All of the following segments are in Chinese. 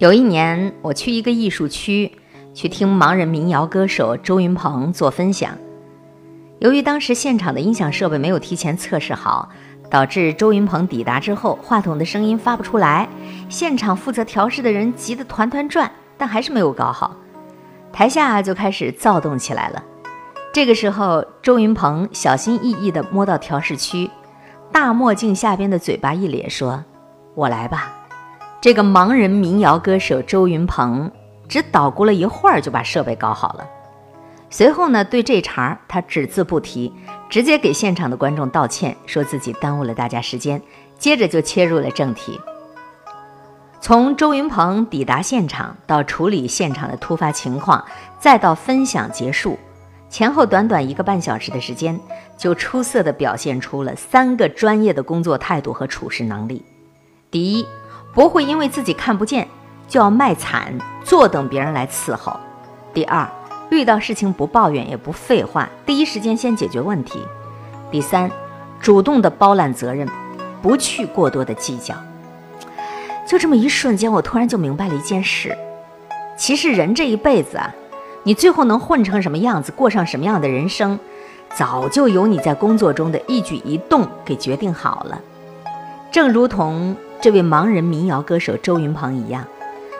有一年，我去一个艺术区，去听盲人民谣歌手周云鹏做分享。由于当时现场的音响设备没有提前测试好，导致周云鹏抵达之后，话筒的声音发不出来。现场负责调试的人急得团团转，但还是没有搞好。台下就开始躁动起来了。这个时候，周云鹏小心翼翼地摸到调试区，大墨镜下边的嘴巴一咧，说：“我来吧。”这个盲人民谣歌手周云鹏只捣鼓了一会儿就把设备搞好了。随后呢，对这茬他只字不提，直接给现场的观众道歉，说自己耽误了大家时间。接着就切入了正题。从周云鹏抵达现场到处理现场的突发情况，再到分享结束，前后短短一个半小时的时间，就出色的表现出了三个专业的工作态度和处事能力。第一。不会因为自己看不见就要卖惨，坐等别人来伺候。第二，遇到事情不抱怨也不废话，第一时间先解决问题。第三，主动的包揽责任，不去过多的计较。就这么一瞬间，我突然就明白了一件事：其实人这一辈子啊，你最后能混成什么样子，过上什么样的人生，早就由你在工作中的一举一动给决定好了。正如同。这位盲人民谣歌手周云鹏一样，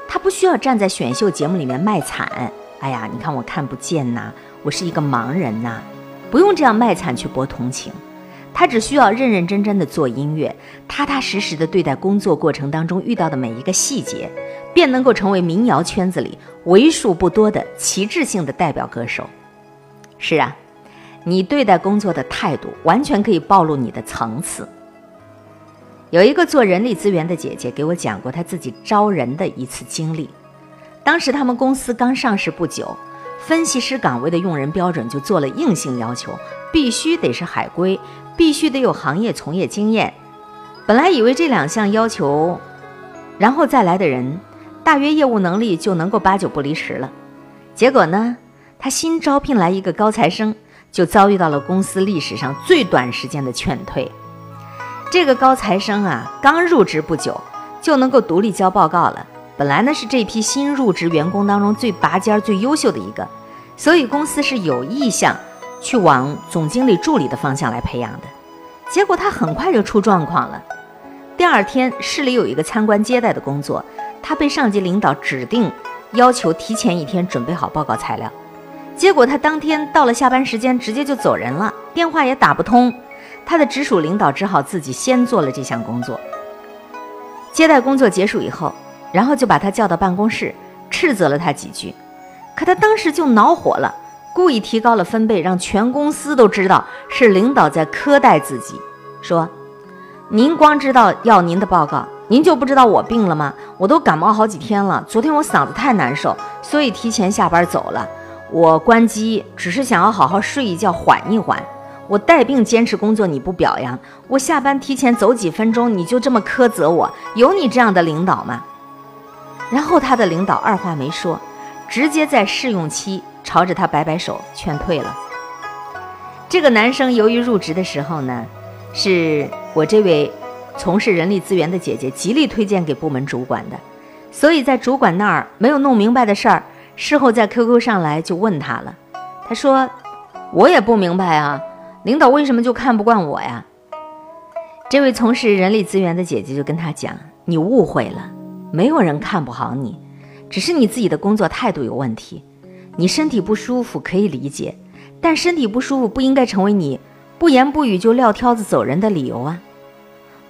他不需要站在选秀节目里面卖惨。哎呀，你看我看不见呐，我是一个盲人呐，不用这样卖惨去博同情。他只需要认认真真的做音乐，踏踏实实的对待工作过程当中遇到的每一个细节，便能够成为民谣圈子里为数不多的旗帜性的代表歌手。是啊，你对待工作的态度，完全可以暴露你的层次。有一个做人力资源的姐姐给我讲过她自己招人的一次经历。当时他们公司刚上市不久，分析师岗位的用人标准就做了硬性要求，必须得是海归，必须得有行业从业经验。本来以为这两项要求，然后再来的人，大约业务能力就能够八九不离十了。结果呢，他新招聘来一个高材生，就遭遇到了公司历史上最短时间的劝退。这个高材生啊，刚入职不久就能够独立交报告了。本来呢是这批新入职员工当中最拔尖、最优秀的一个，所以公司是有意向去往总经理助理的方向来培养的。结果他很快就出状况了。第二天市里有一个参观接待的工作，他被上级领导指定要求提前一天准备好报告材料。结果他当天到了下班时间，直接就走人了，电话也打不通。他的直属领导只好自己先做了这项工作。接待工作结束以后，然后就把他叫到办公室，斥责了他几句。可他当时就恼火了，故意提高了分贝，让全公司都知道是领导在苛待自己。说：“您光知道要您的报告，您就不知道我病了吗？我都感冒好几天了。昨天我嗓子太难受，所以提前下班走了。我关机只是想要好好睡一觉，缓一缓。”我带病坚持工作，你不表扬我下班提前走几分钟，你就这么苛责我？有你这样的领导吗？然后他的领导二话没说，直接在试用期朝着他摆摆手劝退了。这个男生由于入职的时候呢，是我这位从事人力资源的姐姐极力推荐给部门主管的，所以在主管那儿没有弄明白的事儿，事后在 QQ 上来就问他了。他说：“我也不明白啊。”领导为什么就看不惯我呀？这位从事人力资源的姐姐就跟他讲：“你误会了，没有人看不好你，只是你自己的工作态度有问题。你身体不舒服可以理解，但身体不舒服不应该成为你不言不语就撂挑子走人的理由啊！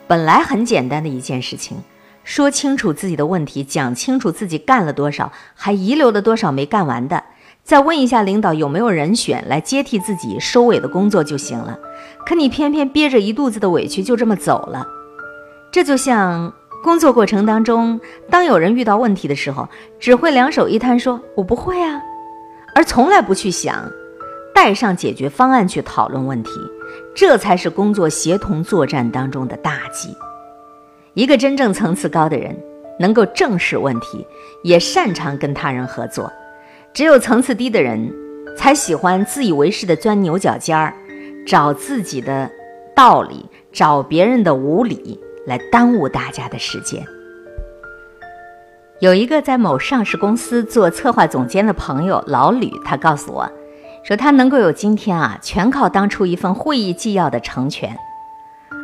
本来很简单的一件事情，说清楚自己的问题，讲清楚自己干了多少，还遗留了多少没干完的。”再问一下领导有没有人选来接替自己收尾的工作就行了，可你偏偏憋着一肚子的委屈就这么走了。这就像工作过程当中，当有人遇到问题的时候，只会两手一摊说“我不会啊”，而从来不去想带上解决方案去讨论问题，这才是工作协同作战当中的大忌。一个真正层次高的人，能够正视问题，也擅长跟他人合作。只有层次低的人，才喜欢自以为是的钻牛角尖儿，找自己的道理，找别人的无理，来耽误大家的时间。有一个在某上市公司做策划总监的朋友老吕，他告诉我，说他能够有今天啊，全靠当初一份会议纪要的成全。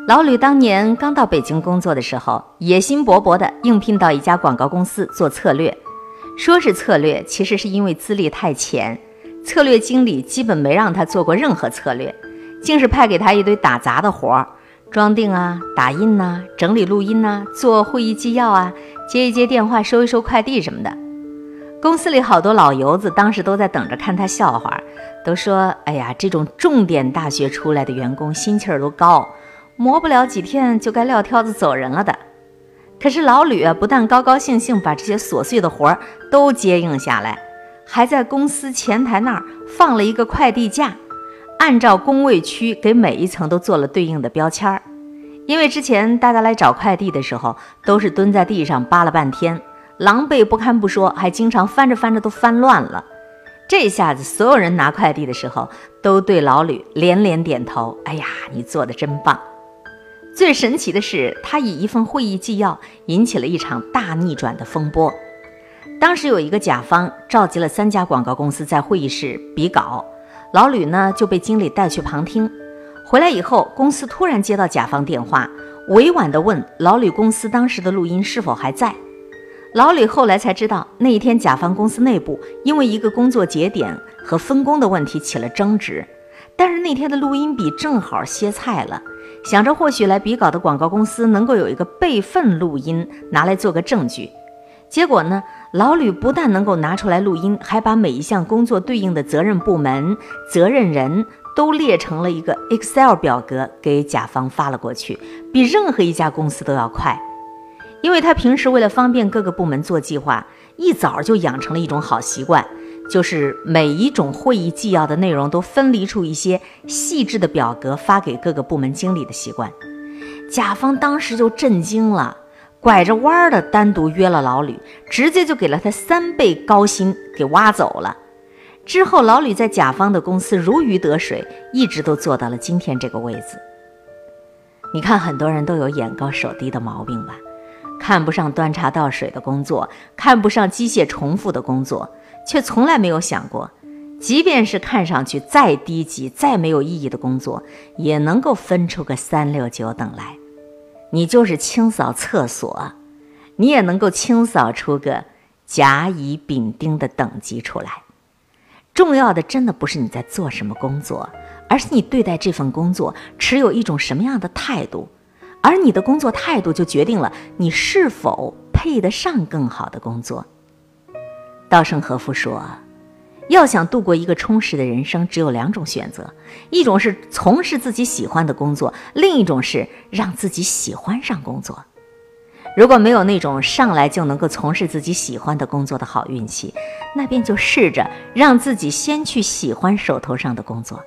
老吕当年刚到北京工作的时候，野心勃勃地应聘到一家广告公司做策略，说是策略，其实是因为资历太浅，策略经理基本没让他做过任何策略，竟是派给他一堆打杂的活儿。装订啊，打印呐，整理录音呐，做会议纪要啊，接一接电话，收一收快递什么的。公司里好多老油子当时都在等着看他笑话，都说：“哎呀，这种重点大学出来的员工心气儿都高，磨不了几天就该撂挑子走人了的。”可是老吕，不但高高兴兴把这些琐碎的活儿都接应下来，还在公司前台那儿放了一个快递架。按照工位区给每一层都做了对应的标签儿，因为之前大家来找快递的时候都是蹲在地上扒了半天，狼狈不堪不说，还经常翻着翻着都翻乱了。这下子所有人拿快递的时候都对老吕连连点头。哎呀，你做的真棒！最神奇的是，他以一份会议纪要引起了一场大逆转的风波。当时有一个甲方召集了三家广告公司在会议室比稿。老吕呢就被经理带去旁听，回来以后，公司突然接到甲方电话，委婉地问老吕公司当时的录音是否还在。老吕后来才知道，那一天甲方公司内部因为一个工作节点和分工的问题起了争执，但是那天的录音笔正好歇菜了，想着或许来比稿的广告公司能够有一个备份录音拿来做个证据。结果呢？老吕不但能够拿出来录音，还把每一项工作对应的责任部门、责任人都列成了一个 Excel 表格，给甲方发了过去，比任何一家公司都要快。因为他平时为了方便各个部门做计划，一早就养成了一种好习惯，就是每一种会议纪要的内容都分离出一些细致的表格发给各个部门经理的习惯。甲方当时就震惊了。拐着弯儿的单独约了老吕，直接就给了他三倍高薪，给挖走了。之后，老吕在甲方的公司如鱼得水，一直都做到了今天这个位子。你看，很多人都有眼高手低的毛病吧？看不上端茶倒水的工作，看不上机械重复的工作，却从来没有想过，即便是看上去再低级、再没有意义的工作，也能够分出个三六九等来。你就是清扫厕所，你也能够清扫出个甲乙丙丁的等级出来。重要的真的不是你在做什么工作，而是你对待这份工作持有一种什么样的态度。而你的工作态度就决定了你是否配得上更好的工作。稻盛和夫说。要想度过一个充实的人生，只有两种选择：一种是从事自己喜欢的工作，另一种是让自己喜欢上工作。如果没有那种上来就能够从事自己喜欢的工作的好运气，那便就试着让自己先去喜欢手头上的工作。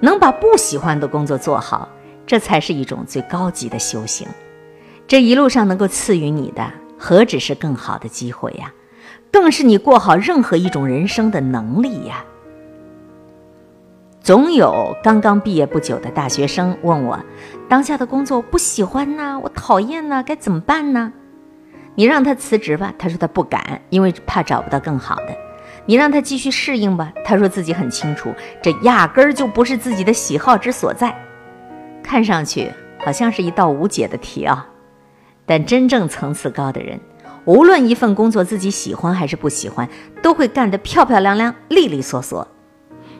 能把不喜欢的工作做好，这才是一种最高级的修行。这一路上能够赐予你的，何止是更好的机会呀！更是你过好任何一种人生的能力呀！总有刚刚毕业不久的大学生问我，当下的工作不喜欢呐，我讨厌呐，该怎么办呢？你让他辞职吧，他说他不敢，因为怕找不到更好的。你让他继续适应吧，他说自己很清楚，这压根儿就不是自己的喜好之所在。看上去好像是一道无解的题啊，但真正层次高的人。无论一份工作自己喜欢还是不喜欢，都会干得漂漂亮亮、利利索索。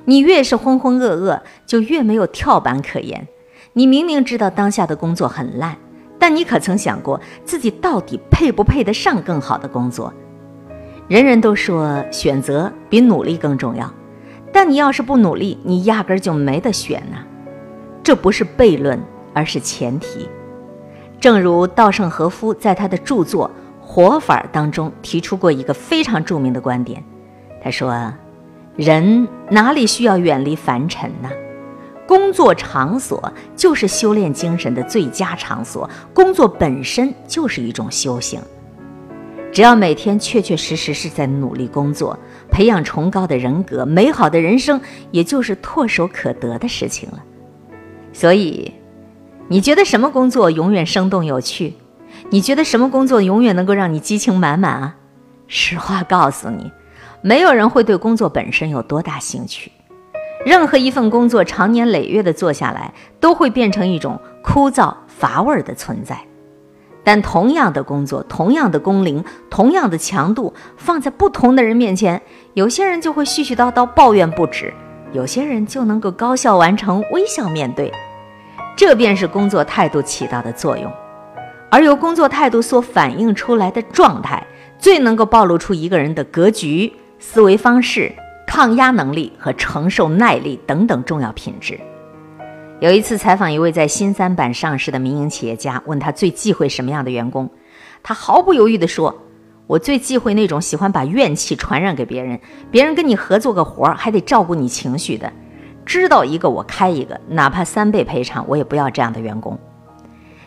你越是浑浑噩噩，就越没有跳板可言。你明明知道当下的工作很烂，但你可曾想过自己到底配不配得上更好的工作？人人都说选择比努力更重要，但你要是不努力，你压根就没得选呢。这不是悖论，而是前提。正如稻盛和夫在他的著作。活法当中提出过一个非常著名的观点，他说：“人哪里需要远离凡尘呢？工作场所就是修炼精神的最佳场所，工作本身就是一种修行。只要每天确确实实是在努力工作，培养崇高的人格，美好的人生也就是唾手可得的事情了。所以，你觉得什么工作永远生动有趣？”你觉得什么工作永远能够让你激情满满啊？实话告诉你，没有人会对工作本身有多大兴趣。任何一份工作长年累月的做下来，都会变成一种枯燥乏味的存在。但同样的工作，同样的工龄，同样的强度，放在不同的人面前，有些人就会絮絮叨叨抱怨不止，有些人就能够高效完成，微笑面对。这便是工作态度起到的作用。而由工作态度所反映出来的状态，最能够暴露出一个人的格局、思维方式、抗压能力和承受耐力等等重要品质。有一次采访一位在新三板上市的民营企业家，问他最忌讳什么样的员工，他毫不犹豫地说：“我最忌讳那种喜欢把怨气传染给别人，别人跟你合作个活儿还得照顾你情绪的，知道一个我开一个，哪怕三倍赔偿我也不要这样的员工。”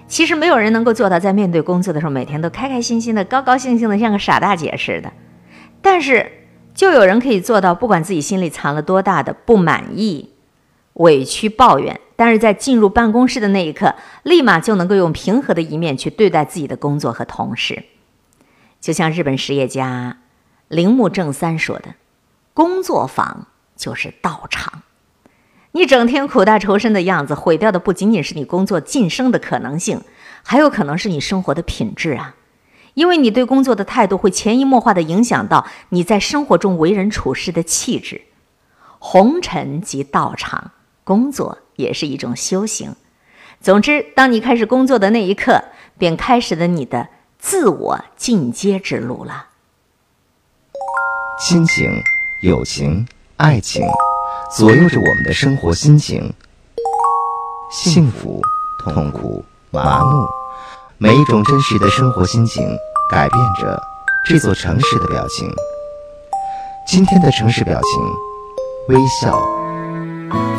其实没有人能够做到在面对工作的时候每天都开开心心的、高高兴兴的，像个傻大姐似的，但是就有人可以做到，不管自己心里藏了多大的不满意、委屈、抱怨。但是在进入办公室的那一刻，立马就能够用平和的一面去对待自己的工作和同事。就像日本实业家铃木正三说的：“工作坊就是道场。你整天苦大仇深的样子，毁掉的不仅仅是你工作晋升的可能性，还有可能是你生活的品质啊！因为你对工作的态度，会潜移默化地影响到你在生活中为人处事的气质。红尘即道场，工作。”也是一种修行。总之，当你开始工作的那一刻，便开始了你的自我进阶之路了。亲情、友情、爱情，左右着我们的生活心情。幸福、痛苦、麻木，每一种真实的生活心情，改变着这座城市的表情。今天的城市表情，微笑。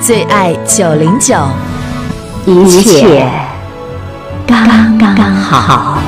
最爱九零九，一切刚刚好。